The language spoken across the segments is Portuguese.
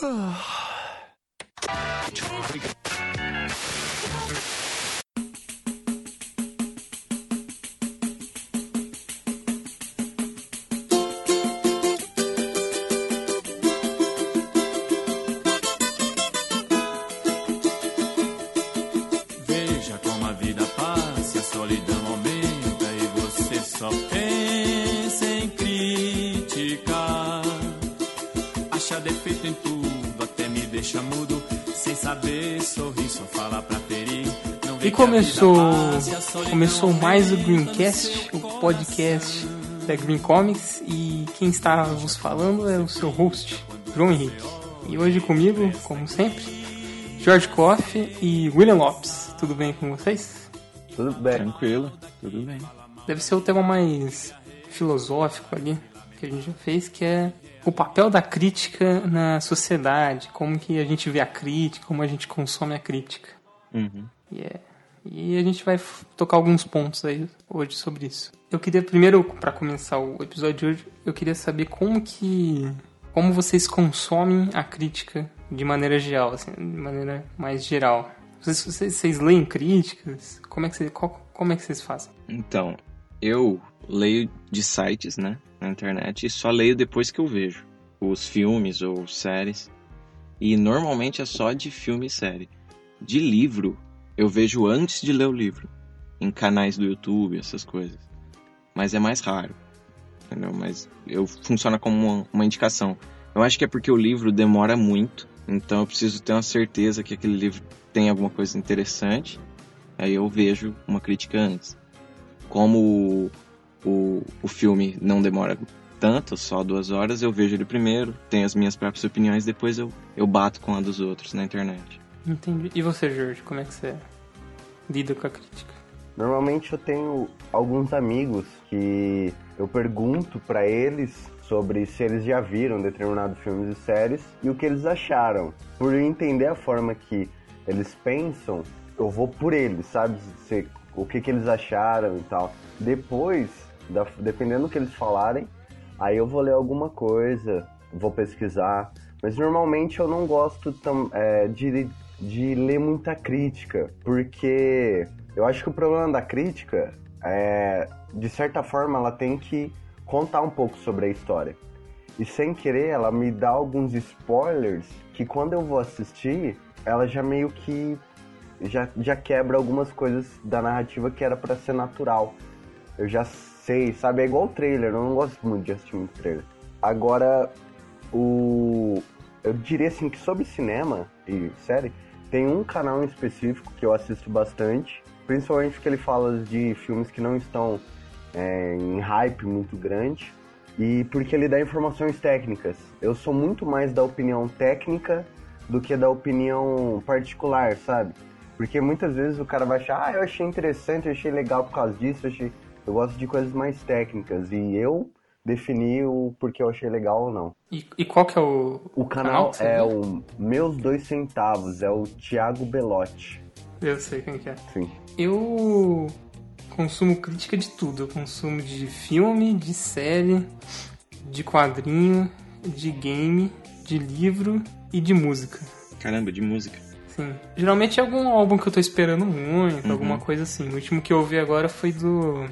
Veja começou, começou mais o Greencast, o podcast da Green Comics, e quem está vos falando é o seu host, João Henrique. E hoje comigo, como sempre, George Koff e William Lopes. Tudo bem com vocês? Tudo bem. Tranquilo, tudo bem. Deve ser o tema mais filosófico ali que a gente já fez, que é o papel da crítica na sociedade, como que a gente vê a crítica, como a gente consome a crítica. Uhum. E, é- e a gente vai tocar alguns pontos aí hoje sobre isso. Eu queria primeiro, para começar o episódio de hoje, eu queria saber como que como vocês consomem a crítica de maneira geral, assim, de maneira mais geral. Vocês, vocês, vocês leem críticas? Como é que vocês, qual- como é que vocês fazem? Então, eu leio de sites, né, na internet, e só leio depois que eu vejo os filmes ou séries. E normalmente é só de filme e série. De livro, eu vejo antes de ler o livro, em canais do YouTube, essas coisas. Mas é mais raro, entendeu? Mas eu funciona como uma, uma indicação. Eu acho que é porque o livro demora muito, então eu preciso ter uma certeza que aquele livro tem alguma coisa interessante. Aí eu vejo uma crítica antes. Como o, o, o filme não demora tanto, só duas horas, eu vejo ele primeiro, tenho as minhas próprias opiniões, depois eu, eu bato com a dos outros na internet. Entendi. E você, Jorge, como é que você lida com a crítica? Normalmente eu tenho alguns amigos que eu pergunto pra eles sobre se eles já viram determinados filmes e séries e o que eles acharam. Por entender a forma que eles pensam, eu vou por eles, sabe? Se, o que, que eles acharam e tal. Depois, da- dependendo do que eles falarem, aí eu vou ler alguma coisa, vou pesquisar. Mas normalmente eu não gosto tam, é, de, de ler muita crítica, porque eu acho que o problema da crítica é, de certa forma, ela tem que contar um pouco sobre a história. E sem querer, ela me dá alguns spoilers que quando eu vou assistir, ela já meio que já, já quebra algumas coisas da narrativa que era pra ser natural. Eu já sei, sabe? É igual o trailer, eu não gosto muito de assistir muito trailer. Agora, o. Eu diria assim que sobre cinema e série, tem um canal em específico que eu assisto bastante, principalmente porque ele fala de filmes que não estão é, em hype muito grande e porque ele dá informações técnicas. Eu sou muito mais da opinião técnica do que da opinião particular, sabe? Porque muitas vezes o cara vai achar, ah, eu achei interessante, eu achei legal por causa disso, eu, achei... eu gosto de coisas mais técnicas e eu defini o porquê eu achei legal ou não. E, e qual que é o, O canal você é o Meus Dois Centavos, é o Thiago Belotti. Eu sei quem que é. Sim. Eu consumo crítica de tudo. Eu consumo de filme, de série, de quadrinho, de game, de livro e de música. Caramba, de música. Sim. Geralmente é algum álbum que eu tô esperando muito, Uhum. alguma coisa assim. O último que eu ouvi agora foi do,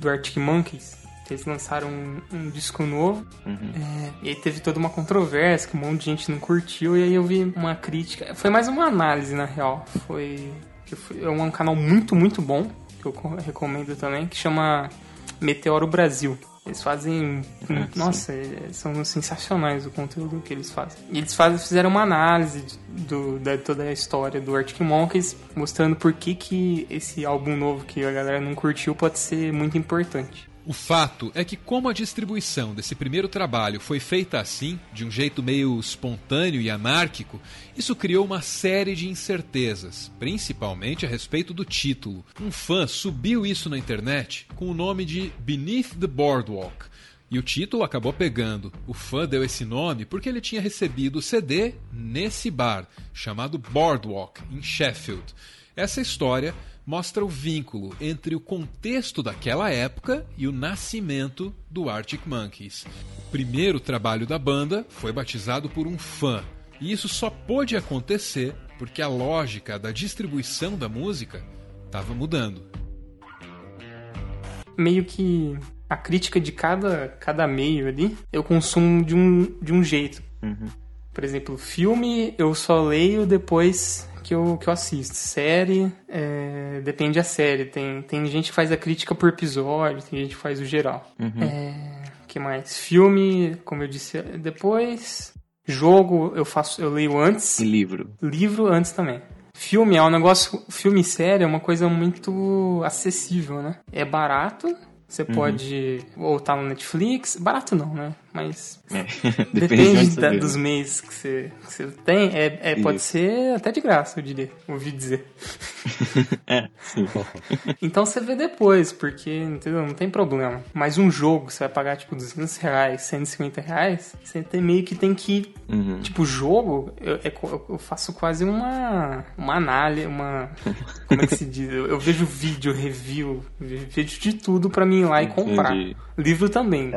do Arctic Monkeys. Eles lançaram um, um disco novo. Uhum. É, e aí teve toda uma controvérsia, que um monte de gente não curtiu. E aí eu vi uma crítica. Foi mais uma análise, na real. Foi. É um canal muito, muito bom. Que eu co- recomendo também. Que chama Meteoro Brasil. Eles fazem. Ah, nossa, é- são sensacionais o conteúdo que eles fazem. E eles fazem, fizeram uma análise de- do, da toda a história do Arctic Monkeys, mostrando por que, que esse álbum novo que a galera não curtiu pode ser muito importante. O fato é que, como a distribuição desse primeiro trabalho foi feita assim, de um jeito meio espontâneo e anárquico, isso criou uma série de incertezas, principalmente a respeito do título. Um fã subiu isso na internet com o nome de Beneath the Boardwalk. E o título acabou pegando. O fã deu esse nome porque ele tinha recebido o CD nesse bar, chamado Boardwalk, em Sheffield. Essa história mostra o vínculo entre o contexto daquela época e o nascimento do Arctic Monkeys. O primeiro trabalho da banda foi batizado por um fã, E isso só pôde acontecer porque a lógica da distribuição da música estava mudando. Meio que a crítica de cada, cada meio ali, eu consumo de um, de um jeito. Uhum. Por exemplo, filme eu só leio depois que eu, que eu assisto. Série, é, depende da série. Tem, tem gente que faz a crítica por episódio, tem gente que faz o geral. Uhum. É, que mais? Filme, como eu disse depois. Jogo eu faço, eu leio antes. E livro. Livro antes também. Filme é um negócio. Filme e série é uma coisa muito acessível, né? É barato. Você pode ou tá no Netflix. Barato não, né? Mas É. depende, Depende da- dos meses que você, que você tem. É, é- pode Isso. ser até de graça, eu diria. Ouvi dizer. É, sim. Então você vê depois, porque entendeu? não tem problema. Mas um jogo, você vai pagar tipo 200 reais, 150 reais, você tem meio que tem que. Uhum. Tipo, jogo, eu, é co- eu faço quase uma, uma análise, uma. Como é que se diz? Eu, eu vejo vídeo, review, ve- vejo de tudo pra mim ir lá e comprar. Entendi. Livro também.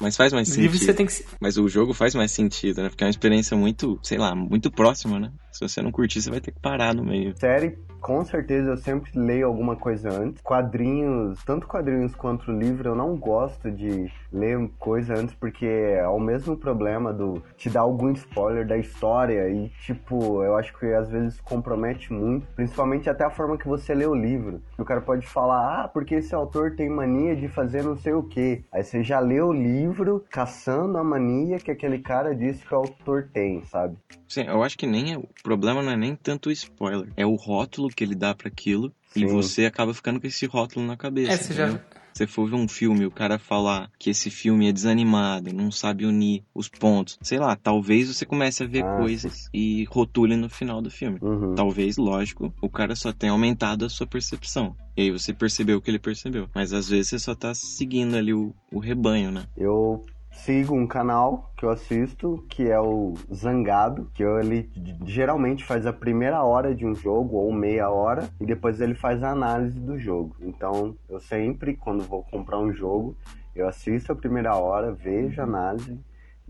Mas faz mais Livro sentido. você tem que. se- Mas o jogo faz mais sentido, né? Porque é uma experiência muito, sei lá, muito próxima, né? Se você não curtir, você vai ter que parar no meio. Série, com certeza eu sempre leio alguma coisa antes. Quadrinhos, tanto quadrinhos quanto livro, eu não gosto de ler coisa antes porque é o mesmo problema do te dar algum spoiler da história e tipo, eu acho que às vezes compromete muito, principalmente até a forma que você lê o livro. O cara pode falar: "Ah, porque esse autor tem mania de fazer não sei o quê". Aí você já lê o livro caçando a mania que aquele cara disse que o autor tem, sabe? Sim, eu acho que nem é, o problema não é nem tanto o spoiler, é o rótulo que ele dá pra aquilo e você acaba ficando com esse rótulo na cabeça. É, você já. Você for ver um filme, o cara falar que esse filme é desanimado, não sabe unir os pontos. Sei lá, talvez você comece a ver Ah, coisas e rotule no final do filme. Uhum. Talvez, lógico, o cara só tenha aumentado a sua percepção. E aí você percebeu o que ele percebeu. Mas às vezes você só tá seguindo ali o, o rebanho, né? Eu sigo um canal que eu assisto, que é o Zangado, que ele geralmente faz a primeira hora de um jogo ou meia hora e depois ele faz a análise do jogo. Então, eu sempre, quando vou comprar um jogo, eu assisto a primeira hora, vejo a análise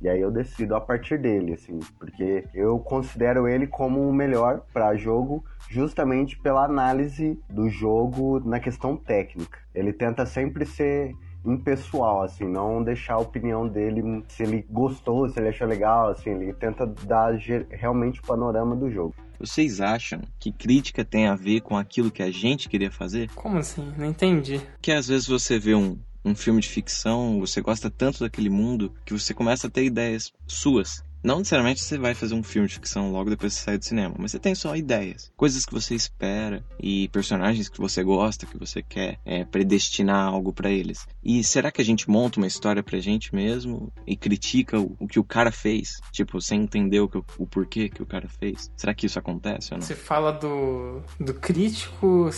e aí eu decido a partir dele, assim, porque eu considero ele como o melhor para jogo justamente pela análise do jogo na questão técnica. Ele tenta sempre ser impessoal, assim, não deixar a opinião dele, se ele gostou, se ele achou legal, assim, ele tenta dar realmente o panorama do jogo. Vocês acham que crítica tem a ver com aquilo que a gente queria fazer? Como assim? Não entendi. Que às vezes você vê um, um filme de ficção, você gosta tanto daquele mundo, que você começa a ter ideias suas. Não necessariamente você vai fazer um filme de ficção logo depois que você sair do cinema, mas você tem só ideias, coisas que você espera e personagens que você gosta, que você quer é, predestinar algo pra eles. E será que a gente monta uma história pra gente mesmo e critica o, o que o cara fez, tipo sem entender o, que, o- porquê que o cara fez? Será que isso acontece ou não? Você fala do, do crítico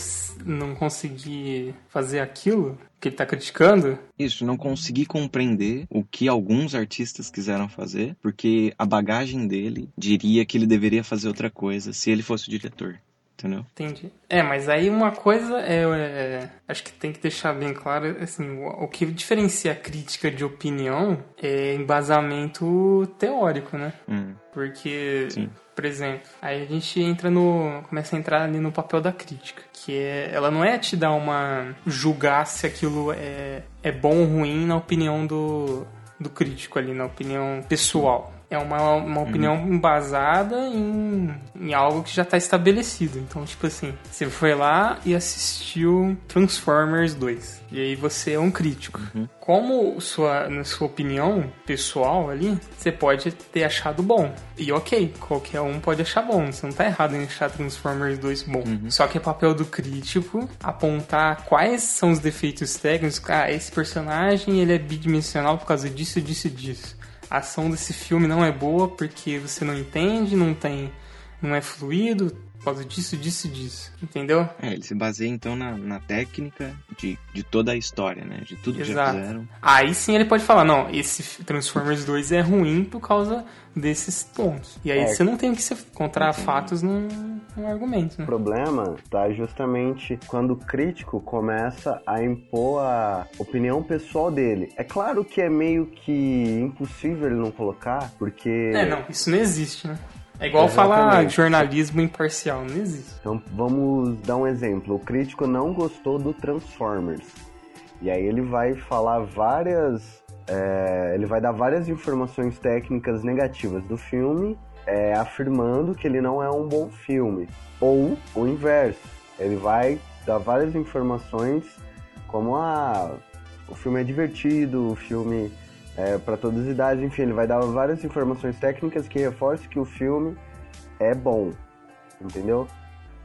não conseguir fazer aquilo que ele tá criticando? Isso, não consegui compreender o que alguns artistas quiseram fazer, porque a bagagem dele diria que ele deveria fazer outra coisa se ele fosse o diretor. Entendeu? Entendi. É, mas aí uma coisa é, é, acho que tem que deixar bem claro, assim, o, o que diferencia a crítica de opinião é embasamento teórico, né? Hum, Porque, Sim. por exemplo, aí a gente entra no. começa a entrar ali no papel da crítica. Que é. Ela não é te dar uma. julgar se aquilo é, é bom ou ruim na opinião do, do crítico ali, na opinião pessoal. É uma, uma opinião embasada em, em algo que já está estabelecido. Então, tipo assim, você foi lá e assistiu Transformers 2. E aí você é um crítico. Como sua, na sua opinião pessoal ali, você pode ter achado bom. E ok, qualquer um pode achar bom. Você não tá errado em achar Transformers 2 bom. Só que é papel do crítico apontar quais são os defeitos técnicos. Ah, esse personagem ele é bidimensional por causa disso, disso e disso. A ação desse filme não é boa porque você não entende, não tem. não é fluido, por causa disso, disso e disso. Entendeu? É, ele se baseia então na, na técnica de, de toda a história, né? De tudo que já Exato. fizeram. Aí sim ele pode falar, não, esse Transformers 2 é ruim por causa desses pontos. E aí É. você não tem que se encontrar fatos num, num argumento, né? O problema tá justamente quando o crítico começa a impor a opinião pessoal dele. É claro que é meio que impossível ele não colocar, porque É, não, isso não existe, né? É igual falar Exatamente. jornalismo imparcial, não existe. Então vamos dar um exemplo. O crítico não gostou do Transformers. E aí ele vai falar várias. é, ele vai dar várias informações técnicas negativas do filme, é, afirmando que ele não é um bom filme. Ou o inverso. Ele vai dar várias informações como ah, o filme é divertido, o filme é para todas as idades, enfim, ele vai dar várias informações técnicas que reforçam que o filme é bom, entendeu?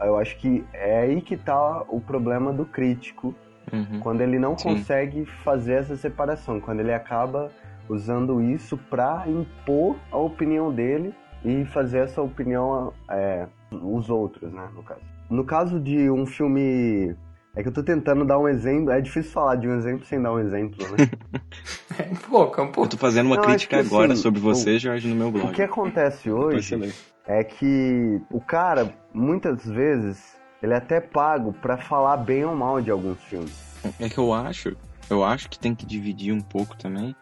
Eu acho que é aí que tá o problema do crítico, Uhum. quando ele não Sim. consegue fazer essa separação, quando ele acaba usando isso pra impor a opinião dele e fazer essa opinião é, os outros, né, no caso. No caso de um filme é que eu tô tentando dar um exemplo, é difícil falar de um exemplo sem dar um exemplo, né? É um pouco, é um Eu pouco. tô fazendo uma Não, acho crítica que agora assim, sobre você, o- Jorge, no meu blog. O que acontece hoje é que o cara, muitas vezes, ele é até pago pra falar bem ou mal de alguns filmes. É que eu acho, eu acho que tem que dividir um pouco também,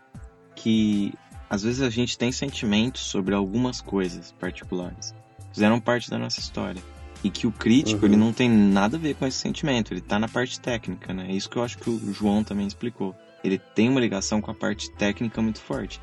que às vezes a gente tem sentimentos sobre algumas coisas particulares. Fizeram parte da nossa história. E que o crítico, Uhum. ele não tem nada a ver com esse sentimento, ele tá na parte técnica, né? É isso que eu acho que o João também explicou. Ele tem uma ligação com a parte técnica muito forte.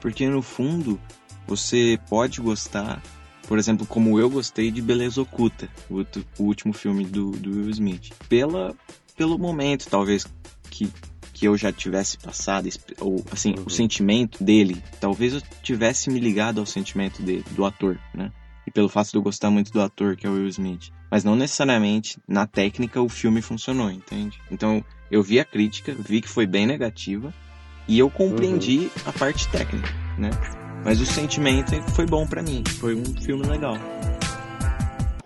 Porque no fundo, você pode gostar, por exemplo, como eu gostei de Beleza Oculta, o, o último filme do, do Will Smith. Pela, pelo momento, talvez, que, que eu já tivesse passado, ou assim, Uhum. o sentimento dele, talvez eu tivesse me ligado ao sentimento dele, do ator, né? E pelo fato de eu gostar muito do ator, que é o Will Smith. Mas não necessariamente, na técnica, o filme funcionou, entende? Então, eu vi a crítica, vi que foi bem negativa, e eu compreendi a parte técnica, né? Mas o sentimento foi bom pra mim, foi um filme legal.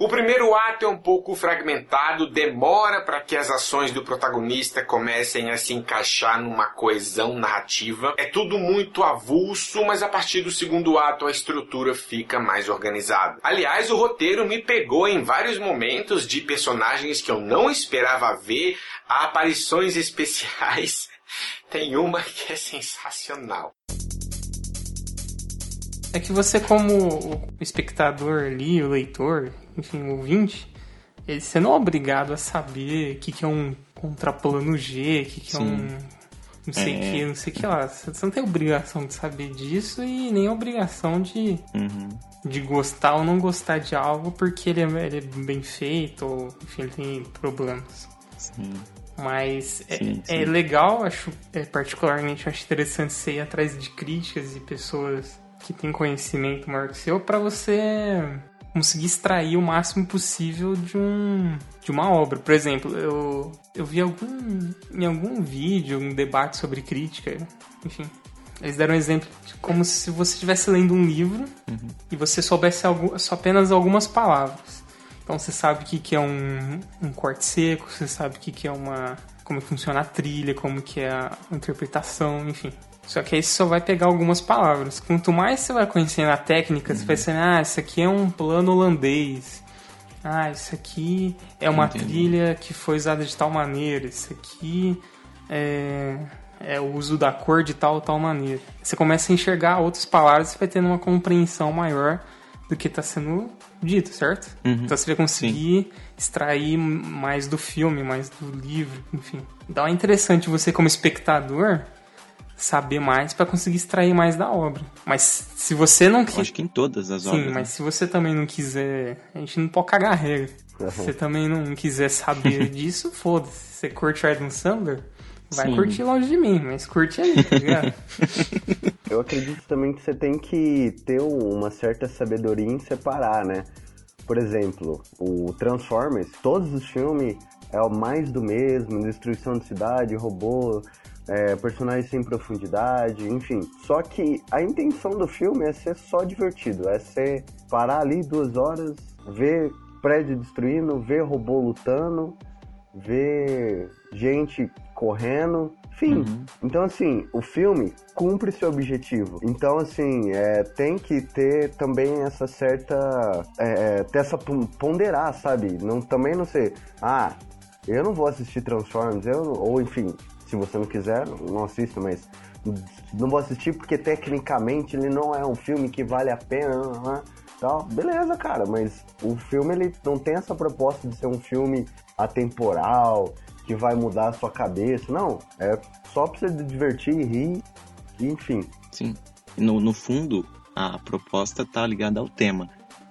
O primeiro ato é um pouco fragmentado, demora para que as ações do protagonista comecem a se encaixar numa coesão narrativa. É tudo muito avulso, mas a partir do segundo ato a estrutura fica mais organizada. Aliás, o roteiro me pegou em vários momentos de personagens que eu não esperava ver, a aparições especiais. Tem uma que é sensacional. É que você, como o espectador ali, o leitor, enfim, o ouvinte, você não é obrigado a saber o que, que é um contraplano G, o que, que é um não sei o É. que, não sei o que lá. Você não tem obrigação de saber disso e nem obrigação de, Uhum. de gostar ou não gostar de algo porque ele é, ele é bem feito ou, enfim, ele tem problemas. Sim. Mas é, Sim, é sim. legal, acho, é, particularmente acho interessante você ir atrás de críticas e pessoas que têm conhecimento maior que o seu para você conseguir extrair o máximo possível de um de uma obra. Por exemplo, eu, eu vi algum em algum vídeo, um debate sobre crítica, enfim. Eles deram um exemplo de como se você estivesse lendo um livro e você soubesse algu- só apenas algumas palavras. Então você sabe o que, que é um, um corte seco, você sabe o que, que é uma. como funciona a trilha, como que é a interpretação, enfim. Só que aí você só vai pegar algumas palavras. Quanto mais você vai conhecendo a técnica, você vai saber, ah, isso aqui é um plano holandês. Ah, isso aqui é uma Entendi. trilha que foi usada de tal maneira. Isso aqui é, é o uso da cor de tal tal maneira. Você começa a enxergar outras palavras e vai tendo uma compreensão maior do que está sendo dito, certo? Uhum. Então você vai conseguir extrair mais do filme, mais do livro, enfim. Então é interessante você como espectador saber mais para conseguir extrair mais da obra. Mas se você não quiser acho que em todas as Sim, obras. mas né? se você também não quiser. A gente não pode cagar a regra. Se você também não quiser saber disso, foda-se. Você curte Adam Sandler? Vai Sim. curtir longe de mim, mas curte aí, tá ligado? Eu acredito também que você tem que ter uma certa sabedoria em separar, né? Por exemplo, o Transformers, todos os filmes é o mais do mesmo, destruição de cidade, robô, é, personagens sem profundidade, enfim. Só que a intenção do filme é ser só divertido, é ser parar ali duas horas, ver prédio destruindo, ver robô lutando, ver gente correndo, enfim. Uhum. Então, assim, o filme cumpre seu objetivo. Então, assim, é, tem que ter também essa certa. É, é, ter essa pon- ponderar, sabe? Não, também não ser. Ah, eu não vou assistir Transformers, eu, ou enfim, se você não quiser, não assista, mas. Não vou assistir porque tecnicamente ele não é um filme que vale a pena. né? tal. Beleza, cara, mas o filme ele não tem essa proposta de ser um filme atemporal, que vai mudar a sua cabeça. Não, é só pra você divertir, rir, e, enfim. Sim. No, no fundo, a proposta tá ligada ao tema.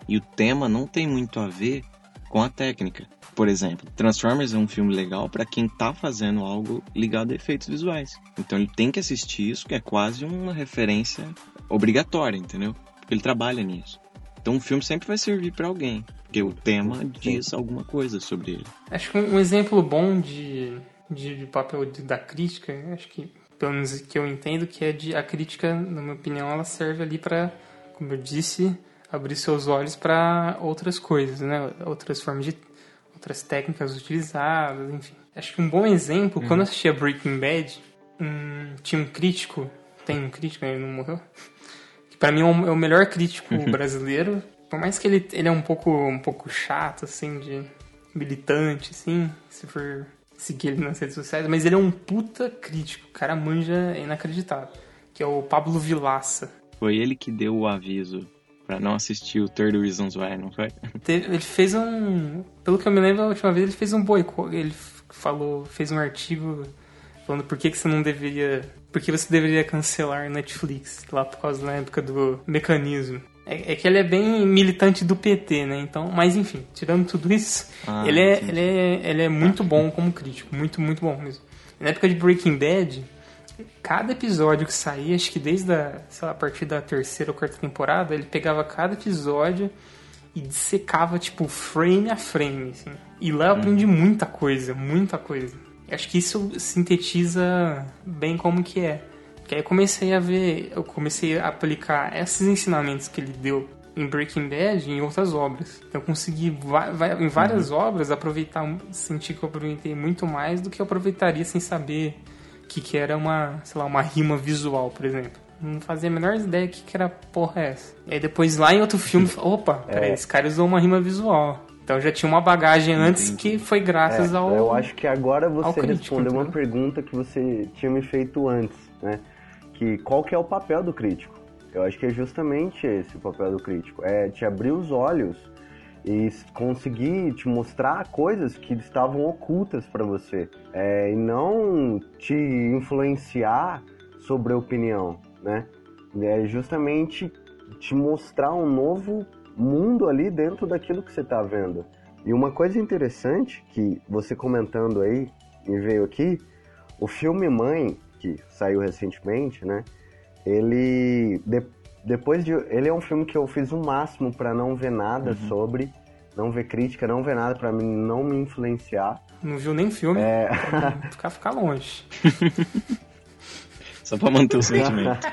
E o tema não tem muito a ver com a técnica. Por exemplo, Transformers é um filme legal para quem tá fazendo algo ligado a efeitos visuais. Então ele tem que assistir isso, que é quase uma referência obrigatória, entendeu? Porque ele trabalha nisso. Então o filme sempre vai servir para alguém, porque o tema diz alguma coisa sobre ele. Acho que um exemplo bom de, de, de papel de, da crítica, acho que pelo menos que eu entendo que é de a crítica, na minha opinião, ela serve ali para, como eu disse, abrir seus olhos para outras coisas, né? Outras formas de outras técnicas utilizadas, enfim. Acho que um bom exemplo, uhum. quando eu assistia Breaking Bad, um, tinha um crítico, tem um crítico, ele não morreu, que para mim é o, é o, melhor crítico uhum. brasileiro, por mais que ele, ele é um pouco, um pouco chato, assim, de militante, assim, se for seguir ele nas redes sociais, mas ele é um puta crítico, o cara manja é inacreditável, que é o Pablo Vilaça. Foi ele que deu o aviso não assistir o Third Reasons Why, não foi? Ele fez um, pelo que eu me lembro, a última vez ele fez um boicote, ele falou, fez um artigo falando por que, que você não deveria, por que você deveria cancelar Netflix lá por causa da época do mecanismo. É, é, que ele é bem militante do PT, né? Então, mas enfim, tirando tudo isso, ah, ele, é, ele, é, ele é muito bom como crítico, muito, muito bom mesmo. Na época de Breaking Bad, cada episódio que saía, acho que desde a, sei lá, a partir da terceira ou quarta temporada, ele pegava cada episódio e dissecava, tipo, frame a frame, assim. E lá eu aprendi uhum. muita coisa, muita coisa. Acho que isso sintetiza bem como que é. Que aí eu comecei a ver, eu comecei a aplicar esses ensinamentos que ele deu em Breaking Bad em outras obras. Então eu consegui em várias uhum. obras aproveitar, sentir que eu aproveitei muito mais do que eu aproveitaria sem saber que que era uma, sei lá, uma rima visual, por exemplo. Não fazia a menor ideia que que era porra essa. E aí depois lá em outro filme, opa, é. peraí, esse cara usou uma rima visual. Então já tinha uma bagagem antes que foi graças é, ao. Eu acho que agora você crítico, respondeu uma pergunta que você tinha me feito antes, né? que qual que é o papel do crítico? Eu acho que é justamente esse o papel do crítico, é te abrir os olhos e conseguir te mostrar coisas que estavam ocultas para você é, e não te influenciar sobre a opinião, né? É justamente te mostrar um novo mundo ali dentro daquilo que você está vendo. E uma coisa interessante que você comentando aí me veio aqui, o filme Mãe que saiu recentemente, né? Ele depois de ele é um filme que eu fiz o máximo para não ver nada uhum. sobre, não ver crítica, não ver nada para não me influenciar. Não viu nem filme? É. Ficar ficar longe. Só para manter o sentimento.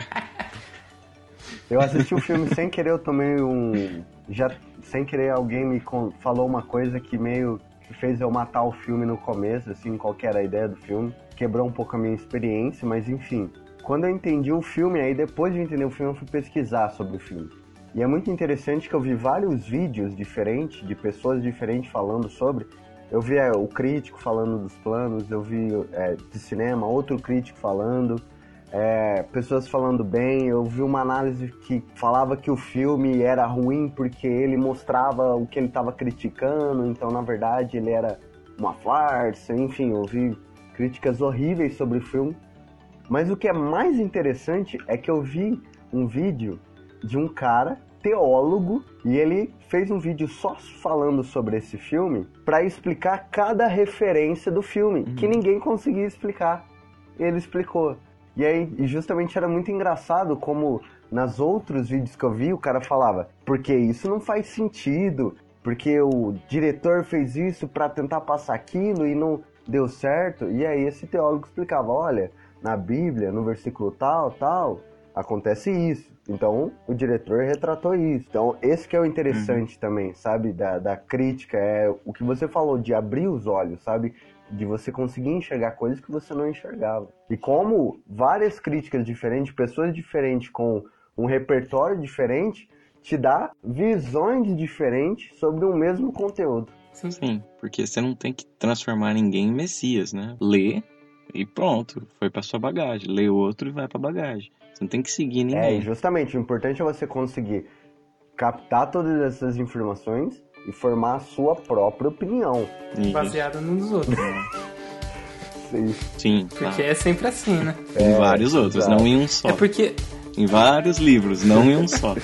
eu assisti o filme sem querer, eu tomei um já sem querer alguém me falou uma coisa que meio que fez eu matar o filme no começo, assim, qual era a ideia do filme quebrou um pouco a minha experiência, mas enfim. Quando eu entendi o filme, aí depois de entender o filme, eu fui pesquisar sobre o filme. E é muito interessante que eu vi vários vídeos diferentes, de pessoas diferentes falando sobre. Eu vi é, o crítico falando dos planos, eu vi é, de cinema, outro crítico falando, é, pessoas falando bem. Eu vi uma análise que falava que o filme era ruim porque ele mostrava o que ele estava criticando, então na verdade ele era uma farsa. Enfim, eu vi críticas horríveis sobre o filme. Mas o que é mais interessante é que eu vi um vídeo de um cara teólogo e ele fez um vídeo só falando sobre esse filme para explicar cada referência do filme uhum. que ninguém conseguia explicar. Ele explicou. E aí, justamente era muito engraçado como nas outros vídeos que eu vi o cara falava, porque isso não faz sentido, porque o diretor fez isso para tentar passar aquilo e não deu certo. E aí esse teólogo explicava, olha, na Bíblia, no versículo tal, tal, acontece isso. Então o diretor retratou isso. Então esse que é o interessante uhum. também, sabe, da, da crítica, é o que você falou de abrir os olhos, sabe? De você conseguir enxergar coisas que você não enxergava. E como várias críticas diferentes, pessoas diferentes com um repertório diferente, te dá visões diferentes sobre o mesmo conteúdo. Sim. Sim, porque você não tem que transformar ninguém em Messias, né? Lê e pronto, foi para sua bagagem. Lê outro e vai para bagagem. Você não tem que seguir ninguém. É, justamente, o importante é você conseguir captar todas essas informações e formar a sua própria opinião. E- Baseado num dos outros. Sim. Sim, tá. Porque é sempre assim, né? em vários outros, exato. não em um só. É porque Em vários livros, não em um só.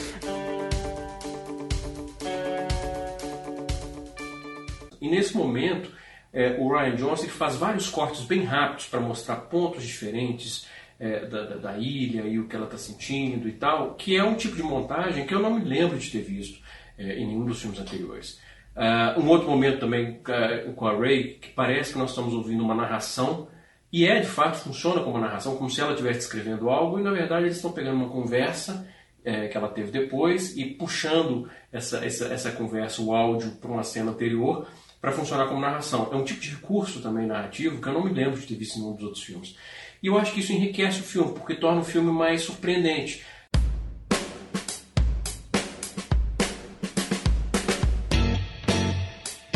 E nesse momento, é, o Ryan Johnson faz vários cortes bem rápidos para mostrar pontos diferentes é, da, da- da ilha e o que ela está sentindo e tal, que é um tipo de montagem que eu não me lembro de ter visto é, em nenhum dos filmes anteriores. Ah, um outro momento também ah, com a Ray, que parece que nós estamos ouvindo uma narração, e é de fato, funciona como uma narração, como se ela estivesse escrevendo algo, e na verdade eles estão pegando uma conversa é, que ela teve depois e puxando essa, essa, essa conversa, o áudio, para uma cena anterior para funcionar como narração. É um tipo de recurso também narrativo que eu não me lembro de ter visto em nenhum dos outros filmes. E eu acho que isso enriquece o filme, porque torna o filme mais surpreendente.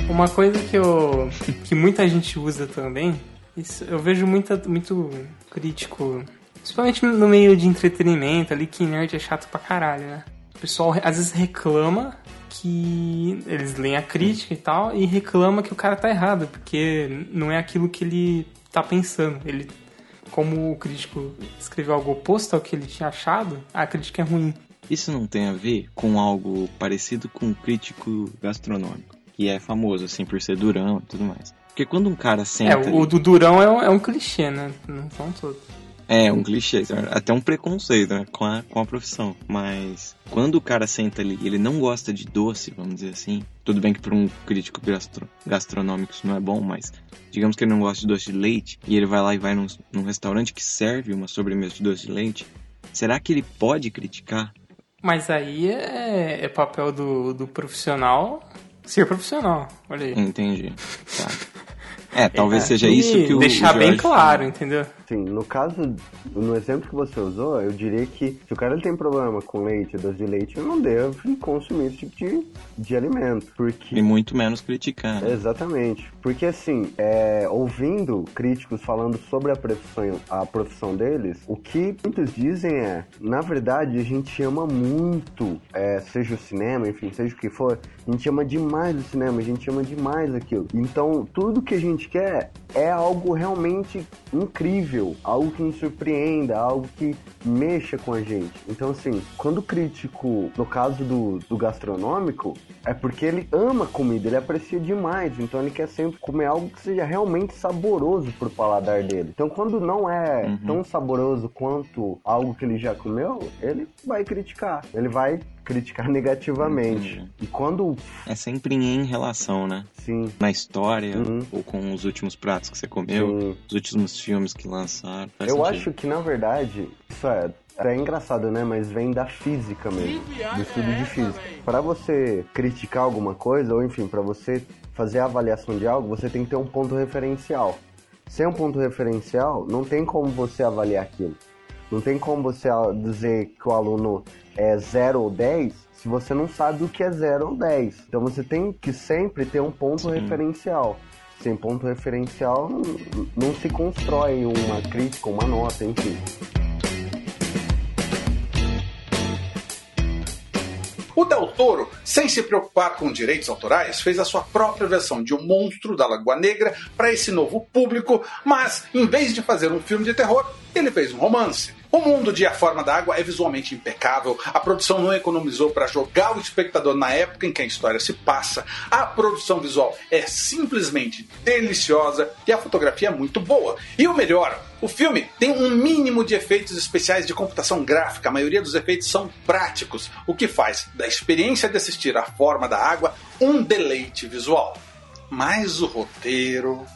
Uma coisa que eu que muita gente usa também, isso eu vejo muita, muito crítico, principalmente no meio de entretenimento, ali que nerd é chato pra caralho, né? O pessoal às vezes reclama que eles leem a crítica e tal e reclama que o cara tá errado, porque não é aquilo que ele tá pensando. Ele como o crítico escreveu algo oposto ao que ele tinha achado, a crítica é ruim. Isso não tem a ver com algo parecido com um crítico gastronômico, que é famoso, assim, por ser durão e tudo mais. Porque quando um cara É, senta... o, o do Durão é um, é um clichê, né? Não são todos. É, um clichê, até um preconceito né, com, a, com a profissão. Mas quando o cara senta ali e ele não gosta de doce, vamos dizer assim, tudo bem que para um crítico gastro, gastronômico isso não é bom, mas digamos que ele não gosta de doce de leite e ele vai lá e vai num, num restaurante que serve uma sobremesa de doce de leite, será que ele pode criticar? Mas aí é, é papel do, do profissional ser profissional. Olha aí. Entendi. Tá. É, talvez É, seja isso que o Deixar bem claro, entendeu? Sim, no caso, no exemplo que você usou, eu diria que se o cara tem problema com leite, doce de leite, eu não devo consumir esse tipo de, de alimento. Porque. E muito menos criticar. né? Exatamente. Porque assim, é, ouvindo críticos falando sobre a profissão, a profissão deles, o que muitos dizem é, na verdade, a gente ama muito, é, seja o cinema, enfim, seja o que for, a gente ama demais o cinema, a gente ama demais aquilo. Então, tudo que a gente quer é algo realmente incrível, algo que nos surpreenda, algo que mexa com a gente. Então, assim, quando o crítico, no caso do, do gastronômico, é porque ele ama comida, ele aprecia demais, então ele quer sempre comer algo que seja realmente saboroso pro paladar dele. Então, quando não é Uhum. tão saboroso quanto algo que ele já comeu, ele vai criticar, ele vai criticar negativamente. Entendi. E quando, É sempre em relação, né? sim, Na história, Uhum. ou com os últimos pratos que você comeu, sim, os últimos filmes que lançaram. Faz Eu sentido. acho que, na verdade, isso é, é engraçado, né? Mas vem da física mesmo, do estudo de física. Para você criticar alguma coisa, ou enfim, para você fazer a avaliação de algo, você tem que ter um ponto referencial. Sem um ponto referencial, não tem como você avaliar aquilo. Não tem como você dizer que o aluno é 0 ou 10 se você não sabe o que é 0 ou 10. Então você tem que sempre ter um ponto Sim. referencial. Sem ponto referencial, não, não se constrói uma crítica, uma nota, enfim. O Del Toro, sem se preocupar com direitos autorais, fez a sua própria versão de O Monstro da Lagoa Negra para esse novo público, mas em vez de fazer um filme de terror, ele fez um romance. O mundo de A Forma da Água é visualmente impecável, a produção não economizou para jogar o espectador na época em que a história se passa, a produção visual é simplesmente deliciosa e a fotografia é muito boa. E o melhor, o filme tem um mínimo de efeitos especiais de computação gráfica, a maioria dos efeitos são práticos, o que faz da experiência de assistir A Forma da Água um deleite visual. Mas o roteiro.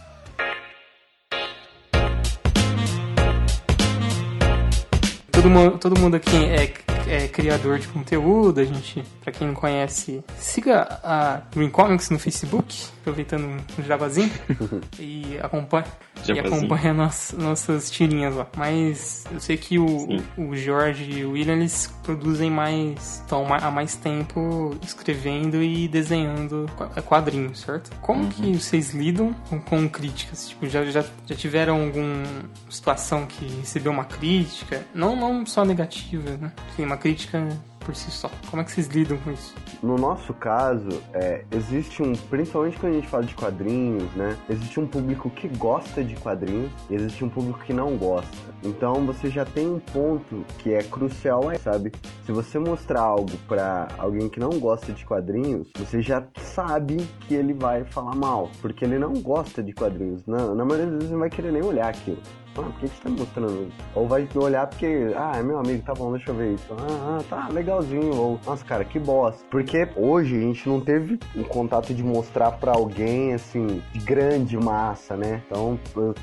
Todo mundo, todo mundo aqui é, é criador de conteúdo, a gente, pra quem não conhece, siga a Green Comics no Facebook, aproveitando um jabazinho, e acompanha, e acompanha nas, nossas tirinhas lá. Mas eu sei que o, Sim. o Jorge e o William, eles produzem mais, estão há mais tempo escrevendo e desenhando qua- quadrinhos, certo? Como que vocês lidam com, com críticas? Tipo, já, já, já tiveram alguma situação que recebeu uma crítica? Não, não só negativa, né? Sim, uma, crítica por si só? Como é que vocês lidam com isso? No nosso caso, é, existe um, principalmente quando a gente fala de quadrinhos, né? Existe um público que gosta de quadrinhos e existe um público que não gosta. Então você já tem um ponto que é crucial, aí, sabe? Se você mostrar algo para alguém que não gosta de quadrinhos, você já sabe que ele vai falar mal, porque ele não gosta de quadrinhos. Na, na maioria das vezes não vai querer nem olhar aquilo. Ah, por que você tá me mostrando isso? Ou vai olhar porque, ah, é meu amigo, tá bom, deixa eu ver isso. Ah, ah, tá legalzinho. Ou, nossa, cara, que bosta. Porque hoje a gente não teve um contato de mostrar pra alguém, assim, de grande massa, né? Então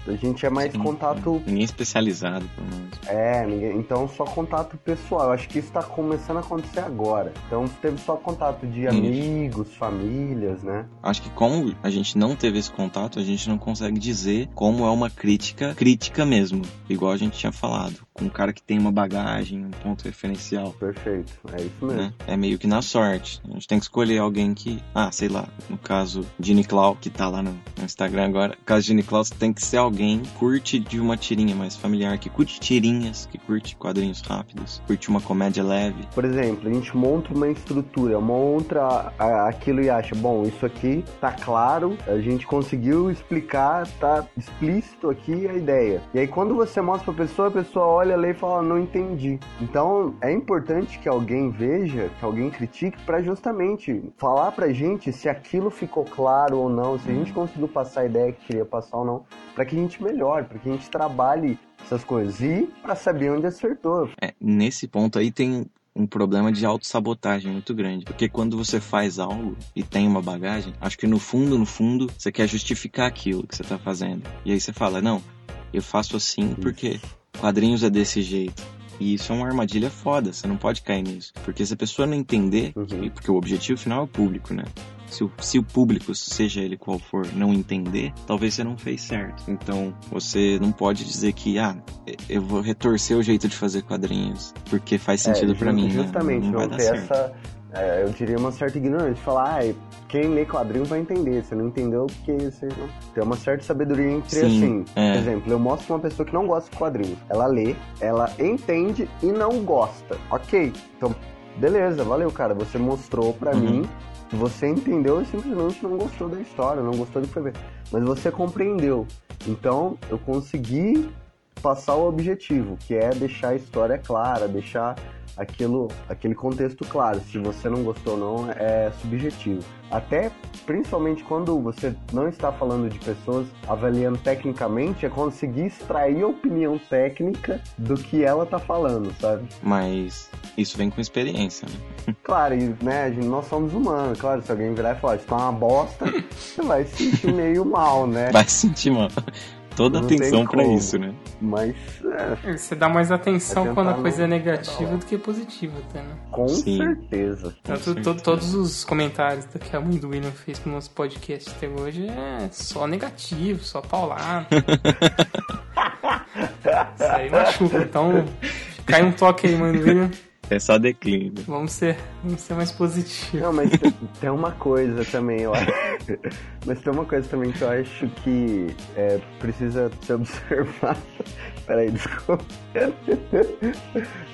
a gente é mais Sim, contato. Ninguém especializado, pelo menos. É, ninguém... então só contato pessoal. Eu acho que isso tá começando a acontecer agora. Então teve só contato de amigos, famílias, né? Acho que como a gente não teve esse contato, a gente não consegue dizer como é uma crítica crítica mesmo. Igual a gente tinha falado. Com um cara que tem uma bagagem, um ponto referencial. Perfeito. É isso mesmo. Né? É meio que na sorte. A gente tem que escolher alguém que. Ah, sei lá. No caso, Gini Clau, que tá lá no, no Instagram agora. No caso de Gini Clau, tem que ser alguém que curte de uma tirinha mais familiar, que curte tirinhas, que curte quadrinhos rápidos, curte uma comédia leve. Por exemplo, a gente monta uma estrutura, monta aquilo e acha, bom, isso aqui tá claro, a gente conseguiu explicar, tá explícito aqui a ideia. E aí quando você mostra pra pessoa, a pessoa olha, lê e fala, não entendi. Então é importante que alguém veja, que alguém critique, pra justamente falar pra gente se aquilo ficou claro ou não, se a gente conseguiu passar a ideia que queria passar ou não, pra que a gente melhore, pra que a gente trabalhe essas coisas e pra saber onde acertou. É, nesse ponto aí tem um problema de autossabotagem muito grande. Porque quando você faz algo e tem uma bagagem, acho que no fundo, no fundo, você quer justificar aquilo que você tá fazendo. E aí você fala, não, eu faço assim porque quadrinhos é desse jeito. E isso é uma armadilha foda, você não pode cair nisso. Porque se a pessoa não entender, Uhum. porque o objetivo final é o público, né? Se o, se o público, seja ele qual for, não entender, talvez você não fez certo. Então, você não pode dizer que, ah, eu vou retorcer o jeito de fazer quadrinhos, porque faz sentido É, pra ju- mim, né? Justamente, não não, vai dar certo. essa. É, eu diria uma certa ignorância. Falar, ah, quem lê quadrinhos vai entender. Você não entendeu porque você não. Tem uma certa sabedoria entre Sim, assim. é. Por exemplo, eu mostro uma pessoa que não gosta de quadrinhos. Ela lê, ela entende e não gosta. Ok. Então, beleza, valeu, cara. Você mostrou pra Uhum. mim. que Você entendeu e simplesmente não gostou da história, não gostou do que foi ver. Mas você compreendeu. Então, eu consegui passar o objetivo, que é deixar a história clara, deixar aquilo, aquele contexto claro. Se você não gostou ou não, é subjetivo. Até, principalmente quando você não está falando de pessoas avaliando tecnicamente, é conseguir extrair a opinião técnica do que ela tá falando, sabe? Mas isso vem com experiência, né? Claro, e, né, a gente- nós somos humanos, claro, se alguém virar e falar, isso tá uma bosta, você vai se sentir meio mal, né? Vai sentir, mano. Toda Não atenção pra como. isso, né? Mas, é, Você dá mais atenção É quando a coisa é negativa do que positiva, até, né? com Sim. certeza. Tanto, certeza. to- todos os comentários que a mãe do William fez pro nosso podcast até hoje é só negativo, só paulado. Isso aí machuca. Então, cai um toque aí, mãe do William. É só declínio. Vamos ser, vamos ser mais positivos. Não, mas tem, tem uma coisa também, eu acho. Mas tem uma coisa também que eu acho que é, precisa ser observada. Peraí, desculpa.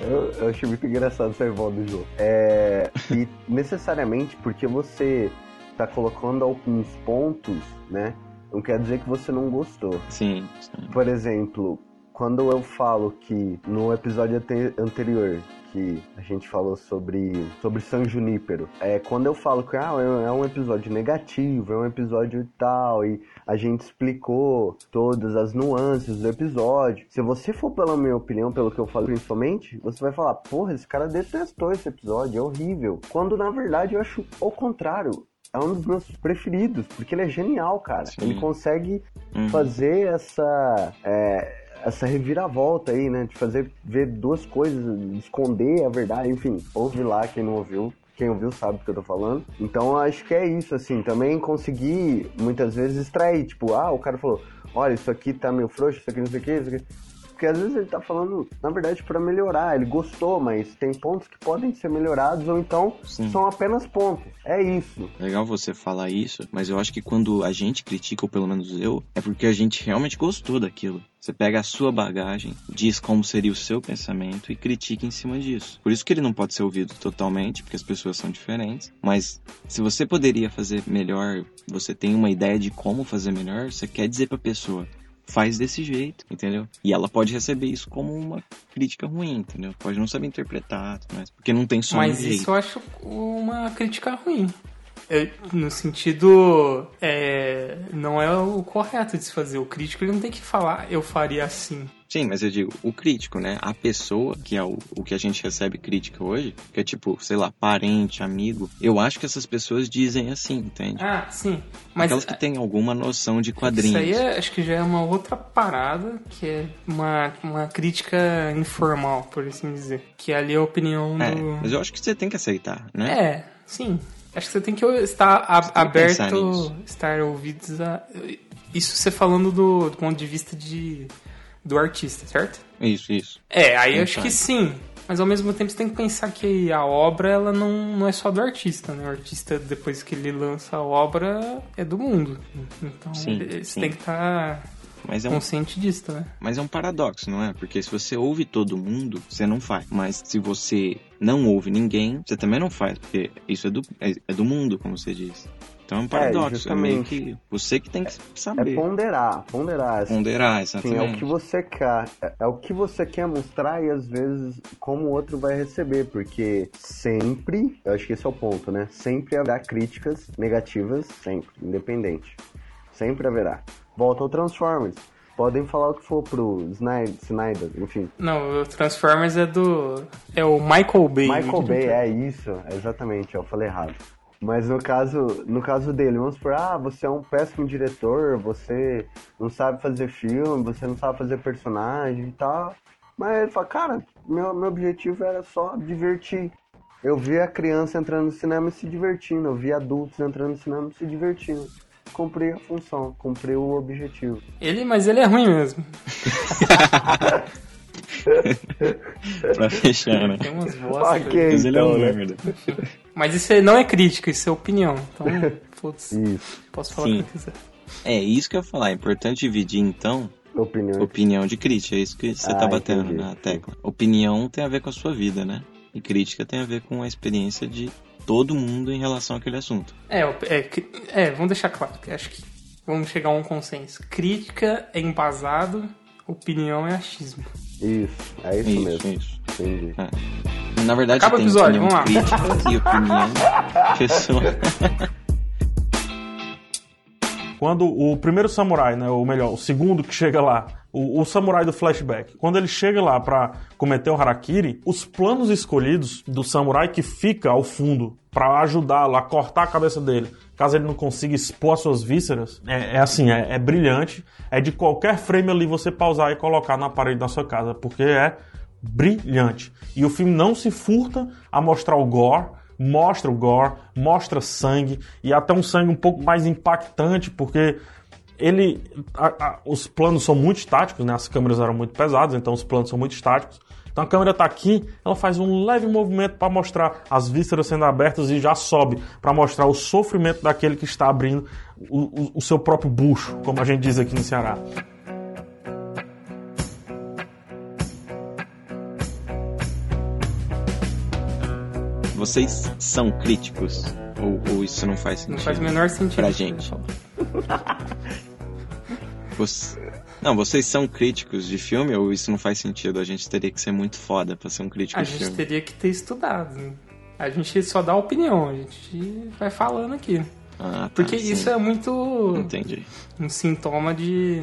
Eu, eu achei muito engraçado essa irmão do jogo. É, e necessariamente porque você tá colocando alguns pontos, né? Não quer dizer que você não gostou. Sim, sim. Por exemplo, quando eu falo que no episódio ante- anterior que a gente falou sobre, sobre San Junípero, é, quando eu falo que ah, é é um episódio negativo, é um episódio tal, e a gente explicou todas as nuances do episódio. Se você for pela minha opinião, pelo que eu falo principalmente, você vai falar, porra, esse cara detestou esse episódio, é horrível. Quando na verdade eu acho o contrário. É um dos meus preferidos, porque ele é genial, cara. Sim. Ele consegue Uhum. fazer essa é, essa reviravolta aí, né? De fazer ver duas coisas, esconder a verdade, enfim, ouve lá quem não ouviu. Quem ouviu sabe do que eu tô falando. Então acho que é isso, assim. Também conseguir, muitas vezes, extrair. Tipo, ah, o cara falou, olha, isso aqui tá meio frouxo, isso aqui não sei o que, isso aqui. Porque às vezes ele tá falando, na verdade, pra melhorar. Ele gostou, mas tem pontos que podem ser melhorados ou então Sim. são apenas pontos. É isso. Legal você falar isso, mas eu acho que quando a gente critica, ou pelo menos eu, é porque a gente realmente gostou daquilo. Você pega a sua bagagem, diz como seria o seu pensamento e critica em cima disso. Por isso que ele não pode ser ouvido totalmente, porque as pessoas são diferentes. Mas se você poderia fazer melhor, você tem uma ideia de como fazer melhor, você quer dizer pra pessoa, faz desse jeito, entendeu? E ela pode receber isso como uma crítica ruim, entendeu? Pode não saber interpretar, mas porque não tem só um Mas jeito. isso eu acho uma crítica ruim. Eu- no sentido. É, não é o correto de se fazer. O crítico ele não tem que falar, eu faria assim. Sim, mas eu digo, o crítico, né? A pessoa, que é o, o que a gente recebe crítica hoje, que é tipo, sei lá, parente, amigo, eu acho que essas pessoas dizem assim, entende? Ah, sim. Mas Aquelas que têm alguma noção de quadrinhos. Isso aí é- acho que já é uma outra parada, que é uma, uma crítica informal, por assim dizer. Que ali é a opinião É, do. mas eu acho que você tem que aceitar, né? É, sim. Acho que você tem que estar tem que aberto, nisso. estar ouvidos a. Isso você falando do, do ponto de vista de, do artista, certo? Isso, isso. É, aí eu acho tá. que sim. Mas ao mesmo tempo você tem que pensar que a obra ela não, não é só do artista, né? O artista, depois que ele lança a obra, é do mundo. Então Sim, você sim. tem que estar Mas é, um, consciente disso, né? mas é um paradoxo, não é? Porque se você ouve todo mundo, você não faz. Mas se você não ouve ninguém, você também não faz. Porque isso é do, é, é do mundo, como você diz. Então é um paradoxo. É, meio justamente. que você que tem que É saber. ponderar, ponderar. assim. Ponderar, Sim, exatamente. é o que você quer, é- é o que você quer mostrar e às vezes como o outro vai receber, porque sempre, eu acho que esse é o ponto, né? Sempre haverá críticas negativas, sempre, independente. Sempre haverá. Volta ao Transformers. Podem falar o que for pro Snyder, Snyder enfim. Não, o Transformers é do. É o Michael Bay. Michael Bay, é isso, exatamente, eu falei errado. Mas no caso, no caso dele, vamos supor, ah, você é um péssimo diretor, você não sabe fazer filme, você não sabe fazer personagem e tal. Mas ele fala, cara, meu, meu objetivo era só divertir. Eu vi a criança entrando no cinema e se divertindo, eu vi adultos entrando no cinema e se divertindo. Cumpri a função, cumpri o objetivo. Ele, mas ele é ruim mesmo. pra fechar, né? Tem umas bostas. Ok, Mas ele é um então, né? merda. Mas isso não é crítica, isso é opinião. Então, foda-se. Isso, Posso falar Sim. o que eu quiser. É isso que eu ia falar. É importante dividir, então, opinião. opinião de crítica. É isso que você Ah, tá batendo entendi. na tecla. Opinião tem a ver com a sua vida, né? E crítica tem a ver com a experiência de todo mundo em relação àquele assunto. É, é, é, vamos deixar claro. Acho que vamos chegar a um consenso. Crítica é embasado, opinião é achismo. Isso, é isso, Isso, mesmo. isso. Entendi. Na verdade, Acaba o episódio, opinião vamos lá. e opinião pessoal. Quando o primeiro samurai, né, ou melhor, o segundo que chega lá, o, o samurai do flashback, quando ele chega lá pra cometer o harakiri, os planos escolhidos do samurai que fica ao fundo pra ajudá-lo a cortar a cabeça dele, caso ele não consiga expor as suas vísceras, é, é assim, é, é brilhante. É de qualquer frame ali você pausar e colocar na parede da sua casa, porque é brilhante. E o filme não se furta a mostrar o gore, mostra o gore, mostra sangue e até um sangue um pouco mais impactante, porque ele a- a- os planos são muito estáticos, né? As câmeras eram muito pesadas, então os planos são muito estáticos. Então a câmera tá aqui, ela faz um leve movimento para mostrar as vísceras sendo abertas e já sobe para mostrar o sofrimento daquele que está abrindo o, o- o seu próprio bucho, como a gente diz aqui no Ceará. Vocês são críticos? Ou, ou isso não faz sentido? Não faz o menor sentido. Pra gente. Você- Não, vocês são críticos de filme ou isso não faz sentido? A gente teria que ser muito foda pra ser um crítico A de gente filme. teria que ter estudado. né? A gente só dá opinião, a gente vai falando aqui. Ah, tá, Porque sim. isso é muito Entendi. um sintoma de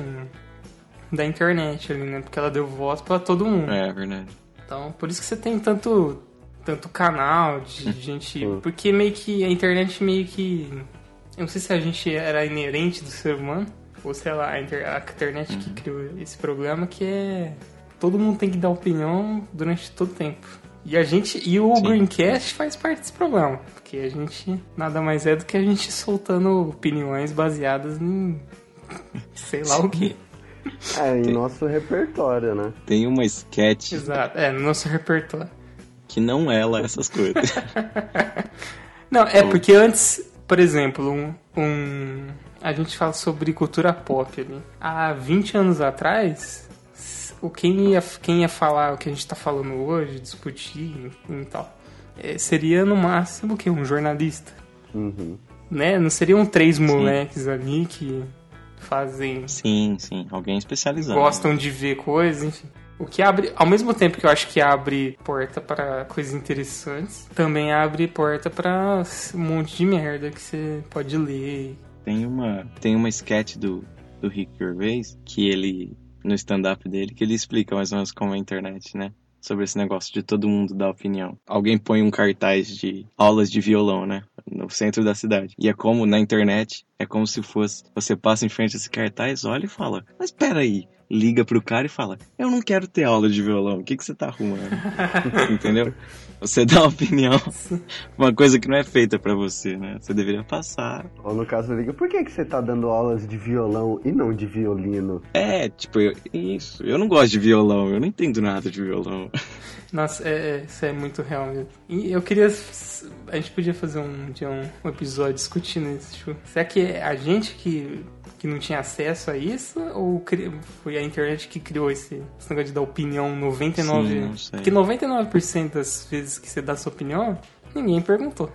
da internet ali, né? Porque ela deu voz pra todo mundo. É, é verdade. Então, por isso que você tem tanto tanto canal de gente, porque meio que a internet meio que eu não sei se a gente era inerente do ser humano ou sei lá, a, inter- a internet que criou esse programa que é todo mundo tem que dar opinião durante todo o tempo. E a gente e o Sim. Greencast faz parte desse programa, porque a gente nada mais é do que a gente soltando opiniões baseadas em sei lá o que. É, em nosso repertório, né? Tem uma sketch Exato, é, no nosso repertório. que não é lá essas coisas. Não, é porque antes, por exemplo, um, um- a gente fala sobre cultura pop ali. Há 20 anos atrás, o quem ia, quem ia falar o que a gente tá falando hoje, discutir e, e tal, é, seria no máximo o quê? Um jornalista. Uhum. Né? Não seriam três moleques ali que fazem sim, sim. Alguém especializado. gostam de ver coisas, enfim. O que abre, ao mesmo tempo que eu acho que abre porta para coisas interessantes, também abre porta para um monte de merda que você pode ler. Tem uma, tem uma sketch do, do Rick Gervais que ele, no stand-up dele, que ele explica mais ou menos como é a internet, né? Sobre esse negócio de todo mundo dar opinião. Alguém põe um cartaz de aulas de violão, né? No centro da cidade. E é como na internet, é como se fosse. Você passa em frente a esse cartaz, olha e fala: Mas peraí. Liga pro cara e fala: Eu não quero ter aula de violão, o que, que você tá arrumando? Entendeu? Você dá uma opinião, uma coisa que não é feita pra você, né? Você deveria passar. Ou no caso, liga, por que, que você tá dando aulas de violão e não de violino? É, tipo, eu- isso. Eu não gosto de violão, eu não entendo nada de violão. Nossa, é, é, isso é muito real mesmo. E eu queria. A gente podia fazer um um, um episódio discutindo isso. Tipo, será que a gente que, que não tinha acesso a isso? Ou cri- foi a internet que criou esse, esse negócio de dar opinião 99%? Sim, não sei. Porque 99% das vezes que você dá sua opinião, ninguém perguntou.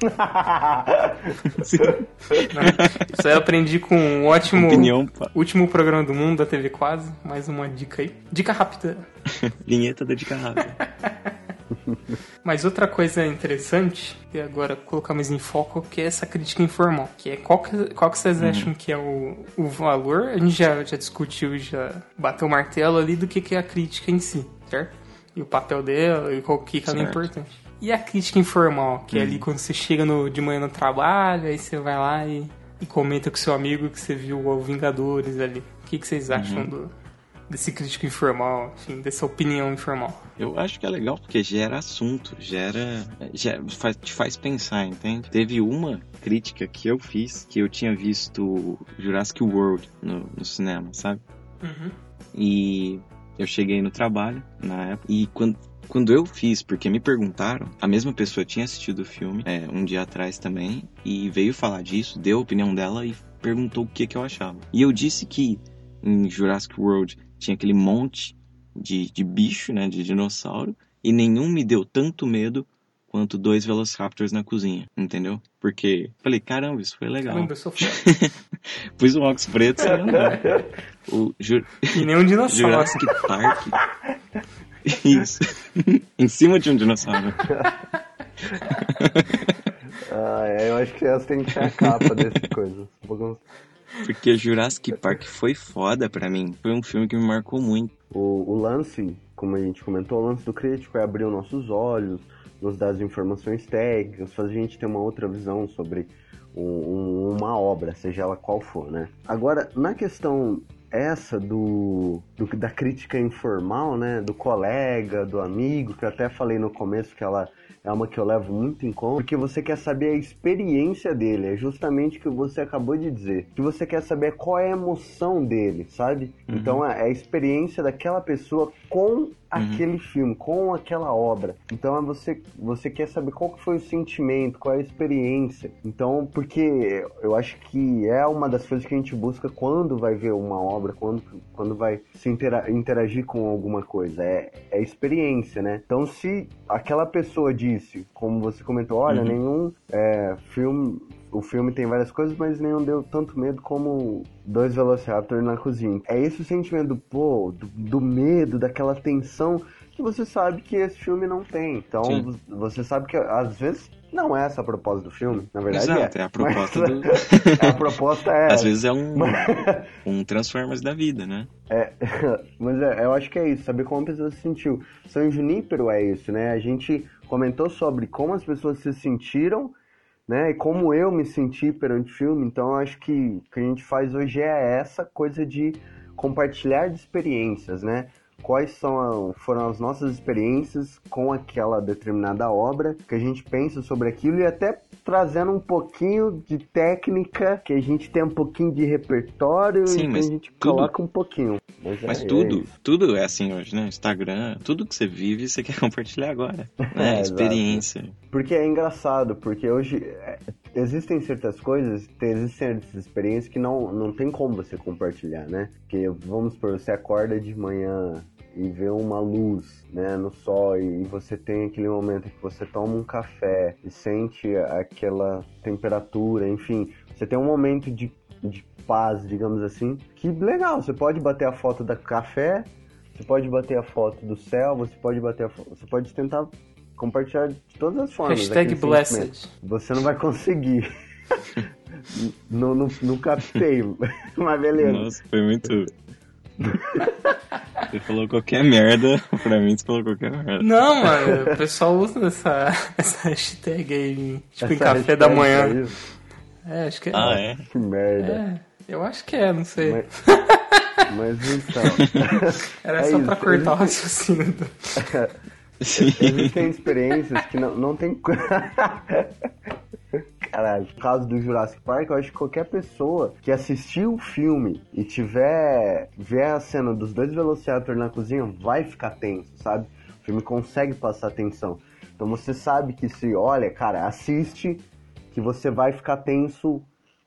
Isso aí eu aprendi com um ótimo. Opinião. Último programa do mundo da TV Quase. Mais uma dica aí. Dica rápida. Vinheta da dica rápida. Mas outra coisa interessante, e agora colocar mais em foco, que é essa crítica informal. Que é qual que, qual que vocês acham que é o, o valor? A gente já, já discutiu, já bateu o martelo ali do que, que é a crítica em si, certo? E o papel dela, e qual que, que ela é importante. E a crítica informal, que é ali quando você chega no, de manhã no trabalho, aí você vai lá e, e comenta com seu amigo que você viu o Vingadores ali. O que, que vocês acham do, desse crítico informal, enfim, dessa opinião informal? Eu acho que é legal porque gera assunto, gera. gera faz- te faz pensar, entende? Teve uma crítica que eu fiz que eu tinha visto Jurassic World no, no cinema, sabe? Uhum. E eu cheguei no trabalho na época. E quando, quando eu fiz, porque me perguntaram, a mesma pessoa tinha assistido o filme é, um dia atrás também. E veio falar disso, deu a opinião dela e perguntou o que, que eu achava. E eu disse que em Jurassic World tinha aquele monte de, de bicho, né? De dinossauro. E nenhum me deu tanto medo quanto dois Velociraptors na cozinha, entendeu? Porque falei, caramba, isso foi legal. Caramba, eu sou fã. Pus um óculos preto e andou. O Ju- E nem um dinossauro. Jurassic Park. Isso. em cima de um dinossauro. Ah, é, eu acho que essa tem que ser a capa desse coisa. Um pouco- Porque Jurassic Park foi foda pra mim. Foi um filme que me marcou muito. O, o lance, como a gente comentou, o lance do crítico é abrir os nossos olhos, nos dar as informações técnicas, fazer a gente ter uma outra visão sobre um- um- uma obra, seja ela qual for, né? Agora, na questão essa do, do- da crítica informal, né, do colega, do amigo, que eu até falei no começo que ela é uma que eu levo muito em conta, porque você quer saber a experiência dele, é justamente o que você acabou de dizer. Que você quer saber é qual é a emoção dele, sabe? Então é a experiência daquela pessoa com aquele filme, com aquela obra. Então é você, você quer saber qual que foi o sentimento, qual é a experiência. Então, porque eu acho que é uma das coisas que a gente busca quando vai ver uma obra, quando, quando vai se intera- interagir com alguma coisa. É, é experiência, né? Então, se aquela pessoa disse, como você comentou, olha, Uhum. nenhum é, filme. O filme tem várias coisas, mas nenhum deu tanto medo como dois Velociraptor na cozinha. É esse o sentimento do, pô, do, do medo, daquela tensão que você sabe que esse filme não tem. Então, Sim. vo- você sabe que às vezes não é essa a proposta do filme, na verdade Exato, é. é a proposta Mas, do. a proposta é. Às vezes é um, um Transformers da vida, né? É, mas é, eu acho que é isso, saber como a pessoa se sentiu. São Junípero é isso, né? A gente comentou sobre como as pessoas se sentiram, né? E como eu me senti perante o filme. Então acho que o que a gente faz hoje é essa coisa de compartilhar de experiências, né? Quais são a- foram as nossas experiências com aquela determinada obra, que a gente pensa sobre aquilo e até trazendo um pouquinho de técnica, que a gente tem um pouquinho de repertório Sim, e que mas a gente tudo- coloca um pouquinho. Mas, Mas é- é tudo, isso. tudo é assim hoje, né? Instagram, tudo que você vive, você quer compartilhar agora. Né? É, Experiência. Porque é engraçado, porque hoje é, existem certas coisas, tem- existem certas experiências que não, não tem como você compartilhar, né? Porque vamos supor, você acorda de manhã e vê uma luz, né, no sol e você tem aquele momento que você toma um café e sente aquela temperatura, enfim, você tem um momento de, de paz, digamos assim, que legal, você pode bater a foto do café, você pode bater a foto do céu, você pode bater a foto, você pode tentar compartilhar de todas as formas. Hashtag blessed. sentimento. Você não vai conseguir. não, não, não captei, mas beleza. Nossa, foi muito. Você falou qualquer merda, pra mim você falou qualquer merda. Não, mano, o pessoal usa essa, essa hashtag aí, tipo, em Essa café da manhã. aí, É, acho que é. Ah, é? Que merda. É, eu acho que é, não sei. Mas, mas então. Era é só isso, pra cortar o raciocínio. Do... Existem experiências que não, não tem. Caralho, no caso do Jurassic Park, eu acho que qualquer pessoa que assistiu o filme e tiver ver a cena dos dois Velociraptor na cozinha vai ficar tenso, sabe? O filme consegue passar tensão. Então você sabe que se, olha, cara, assiste que você vai ficar tenso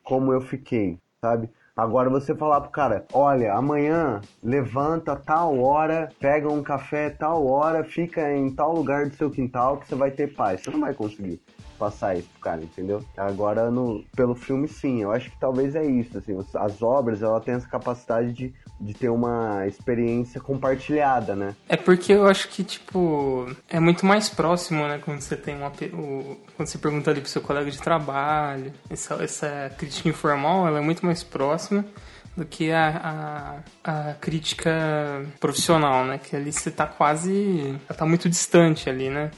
como eu fiquei, sabe? Agora você falar pro cara, olha, amanhã levanta tal hora, pega um café tal hora, fica em tal lugar do seu quintal que você vai ter paz. Você não vai conseguir passar isso pro cara, entendeu? Agora, no, pelo filme, sim. Eu acho que talvez é isso, assim. As obras, ela tem essa capacidade de, de ter uma experiência compartilhada, né? É porque eu acho que, tipo, é muito mais próximo, né? Quando você tem uma. o- quando você pergunta ali pro seu colega de trabalho. Essa, essa crítica informal, ela é muito mais próxima do que a, a, a crítica profissional, né? Que ali você tá quase. Ela tá muito distante ali, né?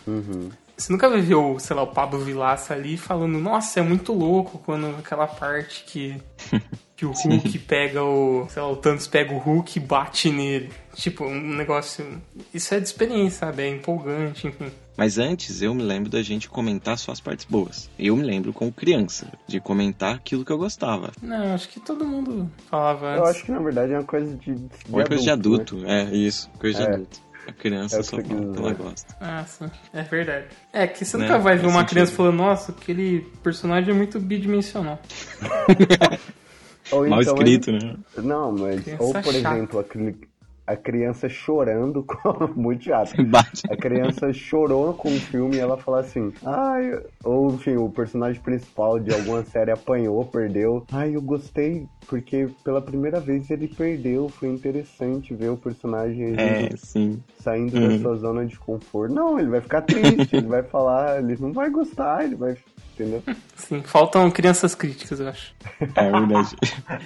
Você nunca vai ver o, sei lá, o Pablo Vilaça ali falando, nossa, é muito louco quando aquela parte que, que o Hulk pega o. Sei lá, o Thanos pega o Hulk e bate nele. Tipo, um negócio. Isso é de experiência, sabe? É empolgante, enfim. Mas antes eu me lembro da gente comentar só as partes boas. Eu me lembro como criança, de comentar aquilo que eu gostava. Não, acho que todo mundo falava Eu antes. acho que, na verdade, é uma coisa de, de Uma coisa de né? adulto, é isso, coisa É. de adulto. A criança É só fala que ela gosta. Ah, sim. É verdade. É que você Né? nunca vai ver uma sentido. criança falando, nossa, aquele personagem é muito bidimensional. Ou Mal então escrito, ele- né? Não, mas. Criança ou, por chata. exemplo, aquele- a criança chorando com. Muito chato. Bate. A criança chorou com o filme e ela fala assim, ai, ou enfim, o personagem principal de alguma série apanhou, perdeu. Ai, eu gostei, porque pela primeira vez ele perdeu, foi interessante ver o personagem É, sim. saindo Uhum. da sua zona de conforto. Não, ele vai ficar triste, ele vai falar, ele não vai gostar, ele vai. Entendeu? Sim, faltam crianças críticas, eu acho. É verdade.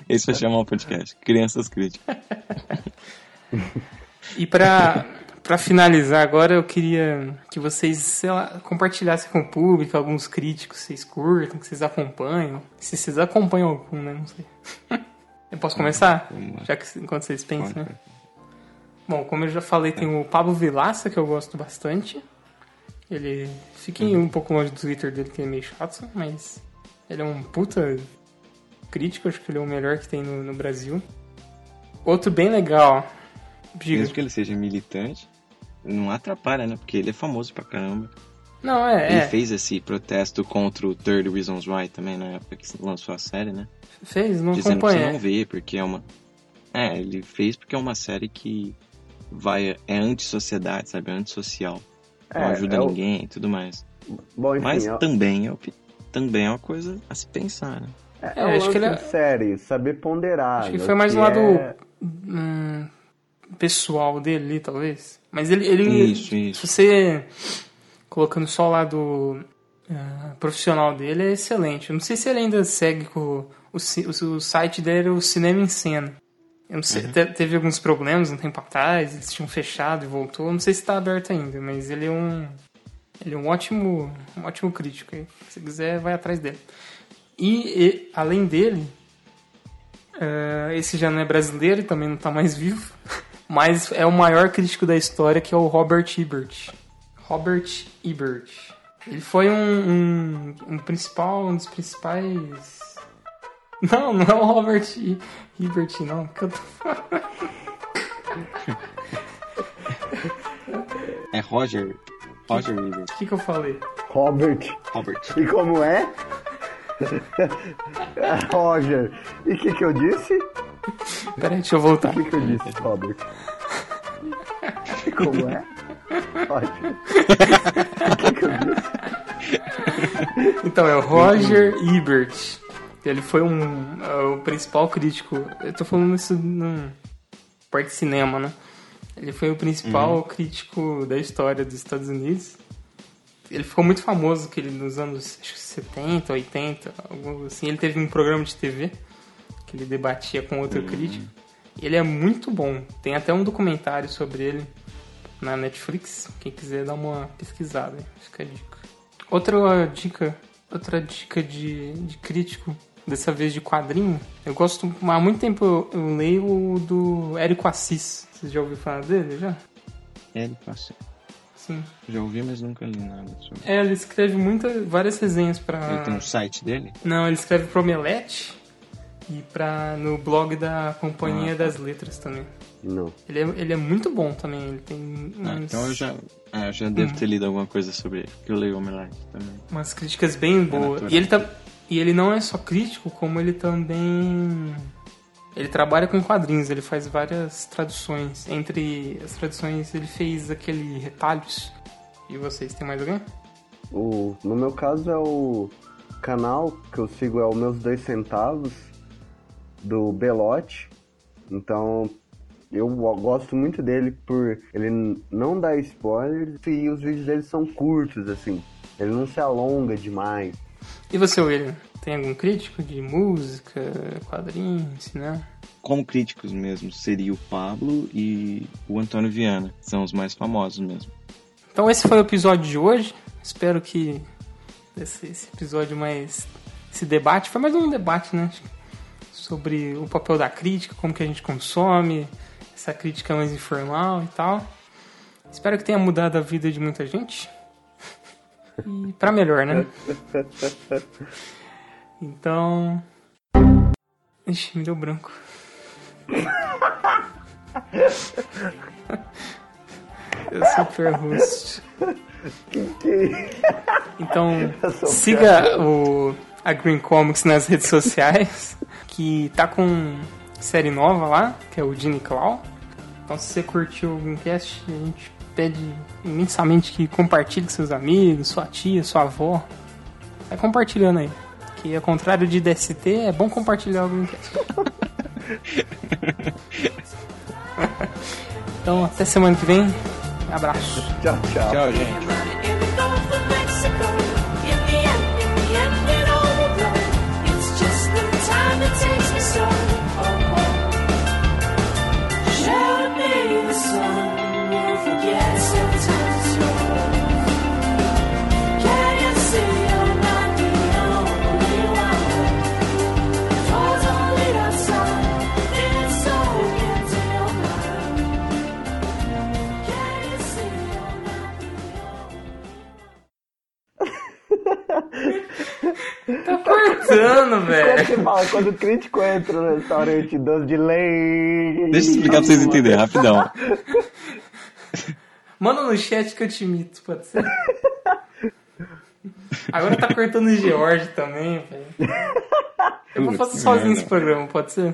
Esse vai chamar o podcast. Crianças críticas. E pra, pra finalizar agora, eu queria que vocês, lá, compartilhassem com o público alguns críticos que vocês curtam, que vocês acompanham. Se vocês acompanham algum, né? Não sei. Eu posso começar? Já que enquanto vocês pensam, né? Bom, como eu já falei, tem o Pablo Vilaça, que eu gosto bastante. Ele. Fiquem um pouco longe do Twitter dele, que é meio chato, mas. Ele é um puta crítico, acho que ele é o melhor que tem no, no Brasil. Outro bem legal. Diga. Mesmo que ele seja militante, não atrapalha, né? Porque ele é famoso pra caramba. Não, é, Ele é. fez esse protesto contra o Third Reasons Why também, na época que lançou a série, né? Fez, não Dizendo pra você acompanhei. não ver, porque é uma... É, ele fez porque é uma série que vai... É anti-sociedade, sabe? É antissocial. Não É, ajuda é o- ninguém e tudo mais. Bom, enfim, Mas é, também é, também é uma coisa a se pensar, né? é, É, é o acho que ele é- série, saber ponderar. Acho que né, foi mais que um lado é- hum, pessoal dele, ali, talvez. Mas ele, ele Isso, isso. se você colocando só o lado ah, profissional dele, é excelente. Eu não sei se ele ainda segue com o, o, o site dele era o Cinema em Cena. Eu não sei, te- teve alguns problemas um tempo atrás, eles tinham fechado e voltou. Eu não sei se está aberto ainda, mas ele é um ele é um ótimo, um ótimo crítico. aí. Se quiser, vai atrás dele. E, e, além dele, eh, esse já não é brasileiro e também não tá mais vivo. Mas é o maior crítico da história, que é o Robert Ebert. Robert Ebert. Ele foi um, um, um principal, um dos principais. Não, não é o Robert E- Ebert, não. que eu tô falando. É Roger. Roger Ebert. O que, que eu falei? Robert. Robert. E como é? Roger. E o que, que eu disse? Peraí, deixa eu voltar. O que, que eu disse, Robert? Como é? Roger. O que, que eu disse? Então, é o Roger Ebert. Ele foi um, é o principal crítico. Eu tô falando isso no parte de cinema, né? Ele foi o principal crítico da história dos Estados Unidos. Ele ficou muito famoso que ele nos anos acho que 70, 80, algo assim. Ele teve um programa de TV que ele debatia com outro crítico. E ele é muito bom. Tem até um documentário sobre ele na Netflix. Quem quiser dar uma pesquisada, fica a dica. Outra dica, outra dica de, de crítico, dessa vez de quadrinho. Eu gosto, há muito tempo eu, eu leio o do Érico Assis. Vocês já ouviram falar dele já? Ele passou. Sim. Já ouvi, mas nunca li nada sobre. É, ele escreve muita, várias resenhas pra. Ele tem um site dele? Não, ele escreve pro Omelete e pra, no blog da Companhia Ah, tá. das Letras também. Não. Ele é, ele é muito bom também. Ele tem Ah, uns- então eu já, ah, eu já devo ter lido alguma coisa sobre ele. Porque eu leio Omelete também. umas críticas bem boas. natural. E ele, tá, e ele não é só crítico, como ele também. Ele trabalha com quadrinhos, ele faz várias traduções. Entre as traduções, ele fez aquele Retalhos. E vocês, tem mais alguém? O, no meu caso é o canal que eu sigo é o Meus Dois Centavos, do Belote. Então eu go- gosto muito dele por ele não dar spoilers e os vídeos dele são curtos, assim. Ele não se alonga demais. E você, William? Tem algum crítico de música, quadrinhos, né? Como críticos mesmo, seria o Pablo e o Antônio Viana. São os mais famosos mesmo. Então esse foi o episódio de hoje. Espero que esse, esse episódio mais. Esse debate. Foi mais um debate, né? Sobre o papel da crítica, como que a gente consome, essa crítica mais informal e tal. Espero que tenha mudado a vida de muita gente. E pra melhor, né? Então. Ixi, me deu branco. Eu sou super host. Então, Eu sou siga o, a Green Comics nas redes sociais, que tá com série nova lá, que é o Gene Claw. Então, se você curtiu o Greencast, a gente pede imensamente que compartilhe com seus amigos, sua tia, sua avó. Vai compartilhando aí. Que ao contrário de DST, é bom compartilhar o Greencast. então, até semana que vem. Abraço. Tchau, tchau. Tchau, gente. Tá cortando, velho. que fala quando o crítico entra no restaurante doce de leite? Deixa eu explicar pra vocês entenderem, rapidão. Manda no chat que eu te imito, pode ser? Agora tá cortando o George também, velho. Eu vou fazer sozinho esse programa, pode ser?